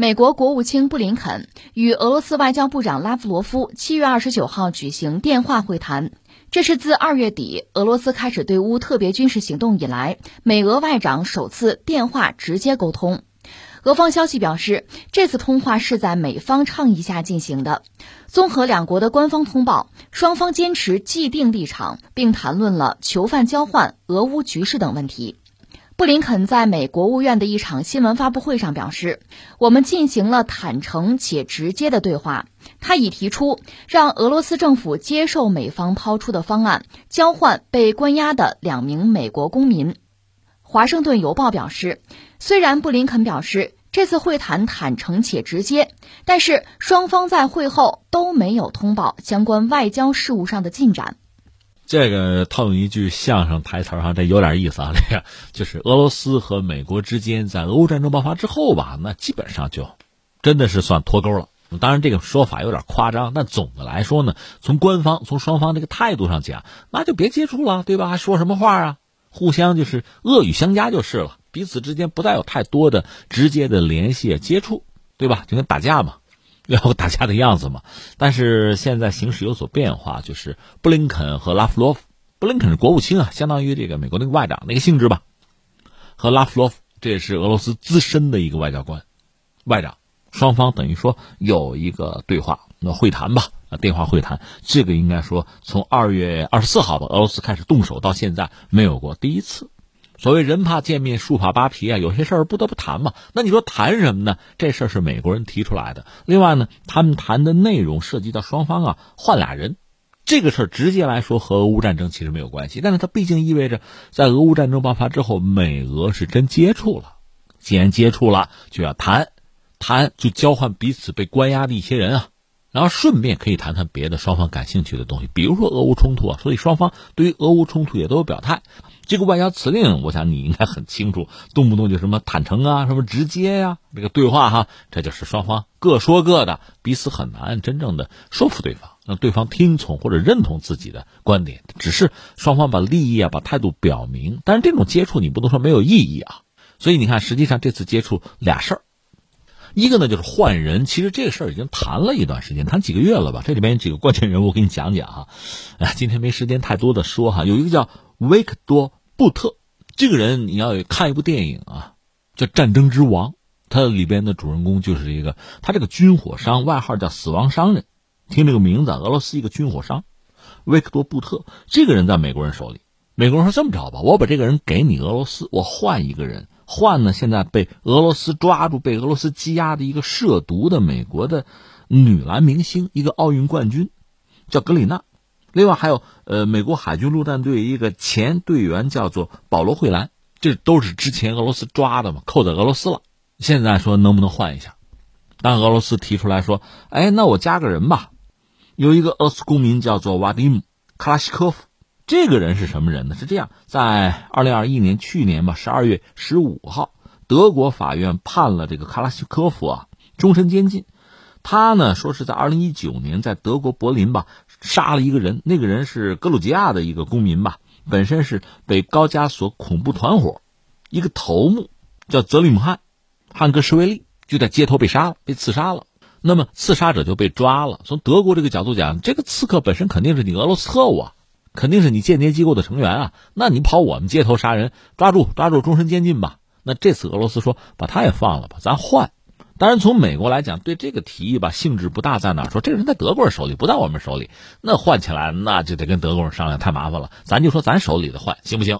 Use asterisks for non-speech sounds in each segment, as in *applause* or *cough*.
美国国务卿布林肯与俄罗斯外交部长拉夫罗夫七月二十九号举行电话会谈，这是自二月底俄罗斯开始对乌特别军事行动以来，美俄外长首次电话直接沟通。俄方消息表示，这次通话是在美方倡议下进行的。综合两国的官方通报，双方坚持既定立场，并谈论了囚犯交换、俄乌局势等问题。布林肯在美国务院的一场新闻发布会上表示：“我们进行了坦诚且直接的对话。他已提出让俄罗斯政府接受美方抛出的方案，交换被关押的两名美国公民。”《华盛顿邮报》表示，虽然布林肯表示这次会谈坦诚且直接，但是双方在会后都没有通报相关外交事务上的进展。这个套用一句相声台词哈，这有点意思啊。这个 *laughs* 就是俄罗斯和美国之间在俄乌战争爆发之后吧，那基本上就真的是算脱钩了。当然这个说法有点夸张，但总的来说呢，从官方从双方这个态度上讲，那就别接触了，对吧？还说什么话啊？互相就是恶语相加就是了，彼此之间不再有太多的直接的联系接触，对吧？就跟打架嘛。要打架的样子嘛？但是现在形势有所变化，就是布林肯和拉夫罗夫，布林肯是国务卿啊，相当于这个美国那个外长那个性质吧。和拉夫罗夫，这也是俄罗斯资深的一个外交官，外长，双方等于说有一个对话，那会谈吧，电话会谈，这个应该说从二月二十四号吧，俄罗斯开始动手到现在没有过第一次。所谓人怕见面，树怕扒皮啊，有些事儿不得不谈嘛。那你说谈什么呢？这事儿是美国人提出来的。另外呢，他们谈的内容涉及到双方啊换俩人，这个事儿直接来说和俄乌战争其实没有关系，但是它毕竟意味着在俄乌战争爆发之后，美俄是真接触了。既然接触了，就要谈，谈就交换彼此被关押的一些人啊，然后顺便可以谈谈别的双方感兴趣的东西，比如说俄乌冲突啊。所以双方对于俄乌冲突也都有表态。这个外交辞令，我想你应该很清楚，动不动就什么坦诚啊，什么直接呀，这个对话哈，这就是双方各说各的，彼此很难真正的说服对方，让对方听从或者认同自己的观点。只是双方把利益啊，把态度表明，但是这种接触你不能说没有意义啊。所以你看，实际上这次接触俩事儿，一个呢就是换人，其实这个事儿已经谈了一段时间，谈几个月了吧？这里边几个关键人物，我给你讲讲哈。哎，今天没时间太多的说哈，有一个叫维克多。布特。这个人，你要看一部电影啊，叫《战争之王》，他里边的主人公就是一个，他这个军火商，外号叫“死亡商人”，听这个名字，俄罗斯一个军火商，维克多·布特。这个人在美国人手里，美国人说这么着吧，我把这个人给你俄罗斯，我换一个人，换呢，现在被俄罗斯抓住、被俄罗斯羁押的一个涉毒的美国的女篮明星，一个奥运冠军，叫格里娜。另外还有，呃，美国海军陆战队一个前队员叫做保罗·惠兰，这都是之前俄罗斯抓的嘛，扣在俄罗斯了。现在说能不能换一下？但俄罗斯提出来说，哎，那我加个人吧。有一个俄罗斯公民叫做瓦迪姆·卡拉西科夫，这个人是什么人呢？是这样，在二零二一年去年吧，十二月十五号，德国法院判了这个卡拉西科夫啊终身监禁。他呢说是在二零一九年在德国柏林吧。杀了一个人，那个人是格鲁吉亚的一个公民吧，本身是被高加索恐怖团伙一个头目叫泽里姆汉汉格什维利就在街头被杀了，被刺杀了。那么刺杀者就被抓了。从德国这个角度讲，这个刺客本身肯定是你俄罗斯特务啊，肯定是你间谍机构的成员啊。那你跑我们街头杀人，抓住抓住，终身监禁吧。那这次俄罗斯说把他也放了吧，咱换。当然，从美国来讲，对这个提议吧，性质不大。在哪说这个人在德国人手里，不在我们手里，那换起来那就得跟德国人商量，太麻烦了。咱就说咱手里的换行不行？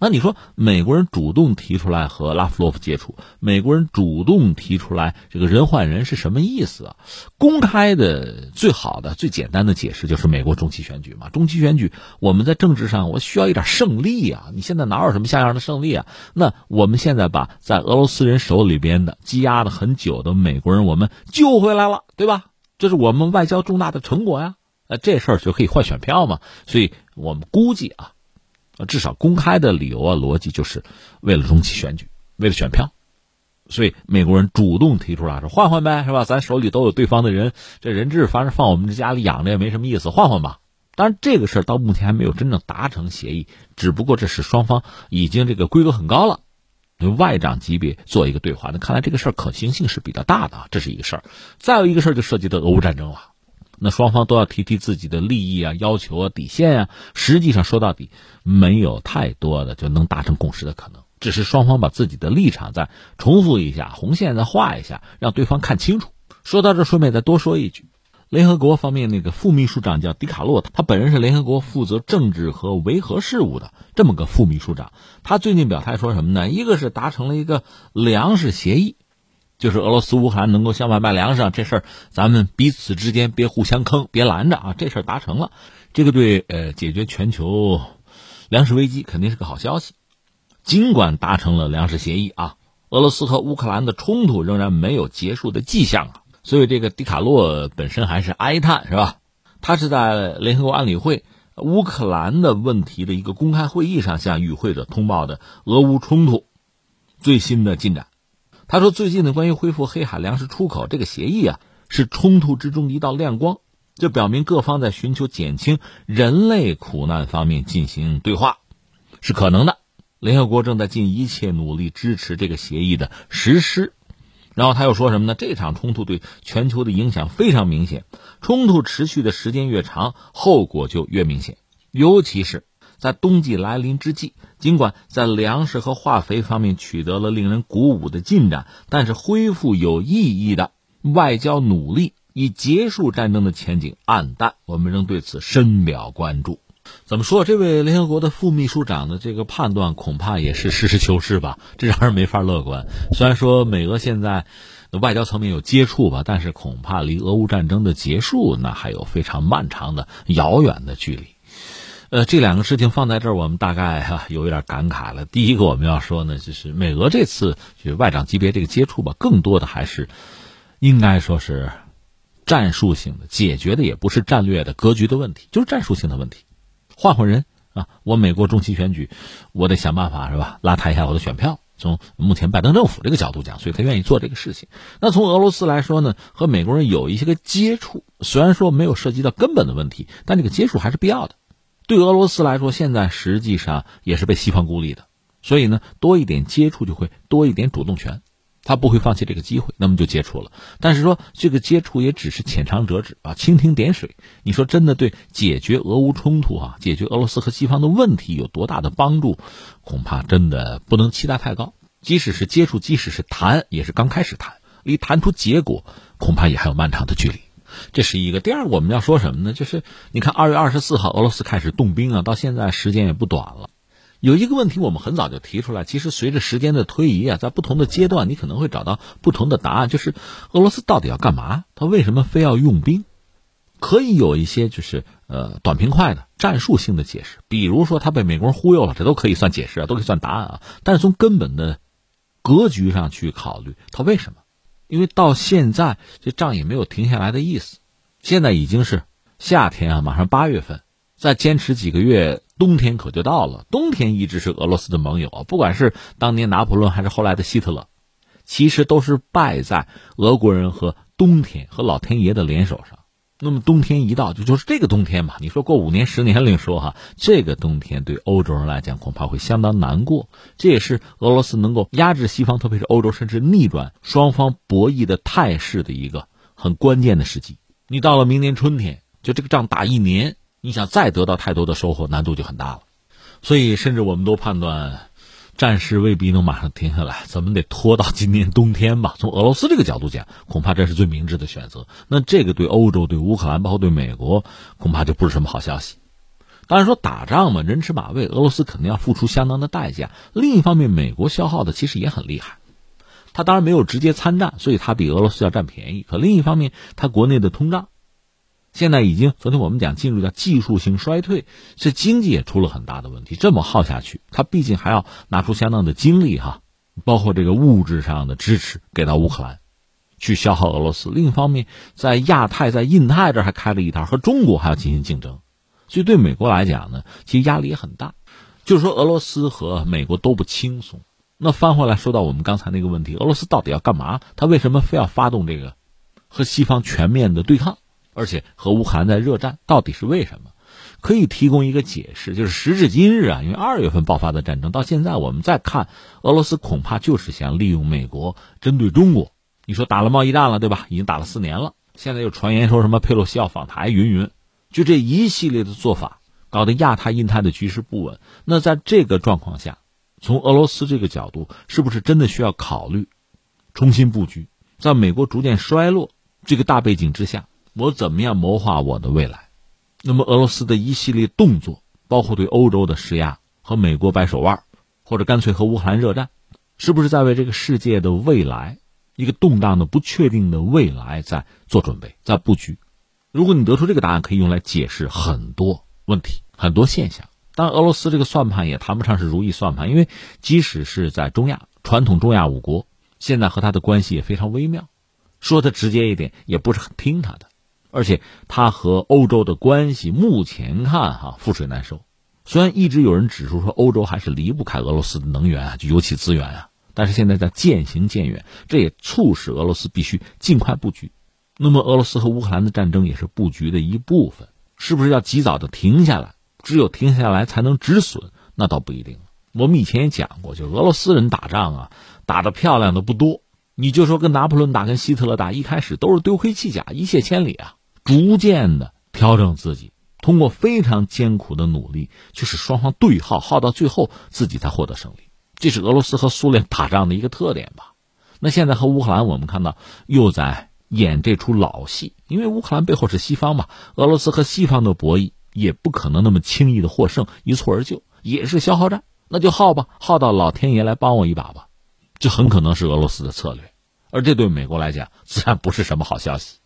那你说美国人主动提出来和拉夫罗夫接触，美国人主动提出来这个人换人是什么意思啊？公开的最好的、最简单的解释就是美国中期选举嘛。中期选举，我们在政治上我需要一点胜利啊！你现在哪有什么像样的胜利啊？那我们现在把在俄罗斯人手里边的积压了很久的美国人，我们救回来了，对吧？这是我们外交重大的成果呀！呃，这事儿就可以换选票嘛。所以我们估计啊。至少公开的理由啊，逻辑就是为了中期选举，为了选票，所以美国人主动提出来说换换呗，是吧？咱手里都有对方的人，这人质反正放我们这家里养着也没什么意思，换换吧。当然，这个事儿到目前还没有真正达成协议，只不过这是双方已经这个规格很高了，外长级别做一个对话，那看来这个事儿可行性是比较大的，这是一个事儿。再有一个事儿就涉及到俄乌战争了，那双方都要提提自己的利益啊、要求啊、底线啊。实际上说到底，没有太多的就能达成共识的可能，只是双方把自己的立场再重复一下，红线再画一下，让对方看清楚。说到这，顺便再多说一句。联合国方面那个副秘书长叫迪卡洛，他本人是联合国负责政治和维和事务的这么个副秘书长。他最近表态说什么呢？一个是达成了一个粮食协议，就是俄罗斯乌克兰能够向外卖粮食这事儿，咱们彼此之间别互相坑，别拦着啊，这事儿达成了，这个对呃解决全球粮食危机肯定是个好消息。尽管达成了粮食协议啊，俄罗斯和乌克兰的冲突仍然没有结束的迹象啊。所以，这个迪卡洛本身还是哀叹，是吧？他是在联合国安理会乌克兰的问题的一个公开会议上向与会者通报的俄乌冲突最新的进展。他说，最近的关于恢复黑海粮食出口这个协议啊，是冲突之中一道亮光，这表明各方在寻求减轻人类苦难方面进行对话是可能的。联合国正在尽一切努力支持这个协议的实施。然后他又说什么呢？这场冲突对全球的影响非常明显，冲突持续的时间越长，后果就越明显。尤其是在冬季来临之际，尽管在粮食和化肥方面取得了令人鼓舞的进展，但是恢复有意义的外交努力以结束战争的前景暗淡。我们仍对此深表关注。怎么说？这位联合国的副秘书长的这个判断恐怕也是实事求是吧？这让人没法乐观。虽然说美俄现在外交层面有接触吧，但是恐怕离俄乌战争的结束那还有非常漫长的遥远的距离。呃，这两个事情放在这儿，我们大概哈有一点感慨了。第一个我们要说呢，就是美俄这次就外长级别这个接触吧，更多的还是应该说是战术性的，解决的也不是战略的格局的问题，就是战术性的问题。换换人啊！我美国中期选举，我得想办法是吧？拉抬一下我的选票。从目前拜登政府这个角度讲，所以他愿意做这个事情。那从俄罗斯来说呢，和美国人有一些个接触，虽然说没有涉及到根本的问题，但这个接触还是必要的。对俄罗斯来说，现在实际上也是被西方孤立的，所以呢，多一点接触就会多一点主动权。他不会放弃这个机会，那么就接触了。但是说这个接触也只是浅尝辄止啊，蜻蜓点水。你说真的对解决俄乌冲突啊，解决俄罗斯和西方的问题有多大的帮助？恐怕真的不能期待太高。即使是接触，即使是谈，也是刚开始谈，离谈出结果恐怕也还有漫长的距离。这是一个。第二，我们要说什么呢？就是你看，二月二十四号俄罗斯开始动兵啊，到现在时间也不短了。有一个问题，我们很早就提出来。其实随着时间的推移啊，在不同的阶段，你可能会找到不同的答案。就是俄罗斯到底要干嘛？他为什么非要用兵？可以有一些就是呃短平快的战术性的解释，比如说他被美国人忽悠了，这都可以算解释啊，都可以算答案啊。但是从根本的格局上去考虑，他为什么？因为到现在这仗也没有停下来的意思。现在已经是夏天啊，马上八月份，再坚持几个月。冬天可就到了，冬天一直是俄罗斯的盟友啊，不管是当年拿破仑还是后来的希特勒，其实都是败在俄国人和冬天和老天爷的联手上。那么冬天一到，就就是这个冬天嘛。你说过五年十年另说哈，这个冬天对欧洲人来讲恐怕会相当难过。这也是俄罗斯能够压制西方，特别是欧洲，甚至逆转双方博弈的态势的一个很关键的时机。你到了明年春天，就这个仗打一年。你想再得到太多的收获，难度就很大了。所以，甚至我们都判断，战事未必能马上停下来，咱们得拖到今年冬天吧？从俄罗斯这个角度讲，恐怕这是最明智的选择。那这个对欧洲、对乌克兰，包括对美国，恐怕就不是什么好消息。当然说打仗嘛，人吃马喂，俄罗斯肯定要付出相当的代价。另一方面，美国消耗的其实也很厉害。他当然没有直接参战，所以他比俄罗斯要占便宜。可另一方面，他国内的通胀。现在已经，昨天我们讲进入到技术性衰退，这经济也出了很大的问题。这么耗下去，他毕竟还要拿出相当的精力哈，包括这个物质上的支持给到乌克兰，去消耗俄罗斯。另一方面，在亚太、在印太这还开了一套，和中国还要进行竞争，所以对美国来讲呢，其实压力也很大。就是说，俄罗斯和美国都不轻松。那翻回来说到我们刚才那个问题，俄罗斯到底要干嘛？他为什么非要发动这个和西方全面的对抗？而且和乌克兰在热战，到底是为什么？可以提供一个解释，就是时至今日啊，因为二月份爆发的战争到现在，我们再看俄罗斯恐怕就是想利用美国针对中国。你说打了贸易战了，对吧？已经打了四年了，现在又传言说什么佩洛西要访台，云云，就这一系列的做法，搞得亚太、印太的局势不稳。那在这个状况下，从俄罗斯这个角度，是不是真的需要考虑重新布局？在美国逐渐衰落这个大背景之下，我怎么样谋划我的未来？那么俄罗斯的一系列动作，包括对欧洲的施压和美国掰手腕，或者干脆和乌克兰热战，是不是在为这个世界的未来？一个动荡的、不确定的未来在做准备，在布局。如果你得出这个答案，可以用来解释很多问题、很多现象。当然，俄罗斯这个算盘也谈不上是如意算盘，因为即使是在中亚传统中亚五国，现在和他的关系也非常微妙。说的直接一点，也不是很听他的。而且，他和欧洲的关系目前看哈覆水难收。虽然一直有人指出说，欧洲还是离不开俄罗斯的能源啊，就油气资源啊。但是现在在渐行渐远，这也促使俄罗斯必须尽快布局。那么，俄罗斯和乌克兰的战争也是布局的一部分，是不是要及早的停下来？只有停下来才能止损，那倒不一定。我们以前也讲过，就俄罗斯人打仗啊，打的漂亮的不多。你就说跟拿破仑打，跟希特勒打，一开始都是丢盔弃甲，一泻千里啊。逐渐的调整自己，通过非常艰苦的努力，就是双方对耗，耗到最后，自己才获得胜利。这是俄罗斯和苏联打仗的一个特点吧？那现在和乌克兰，我们看到又在演这出老戏。因为乌克兰背后是西方嘛，俄罗斯和西方的博弈也不可能那么轻易的获胜，一蹴而就，也是消耗战。那就耗吧，耗到老天爷来帮我一把吧。这很可能是俄罗斯的策略，而这对美国来讲，自然不是什么好消息。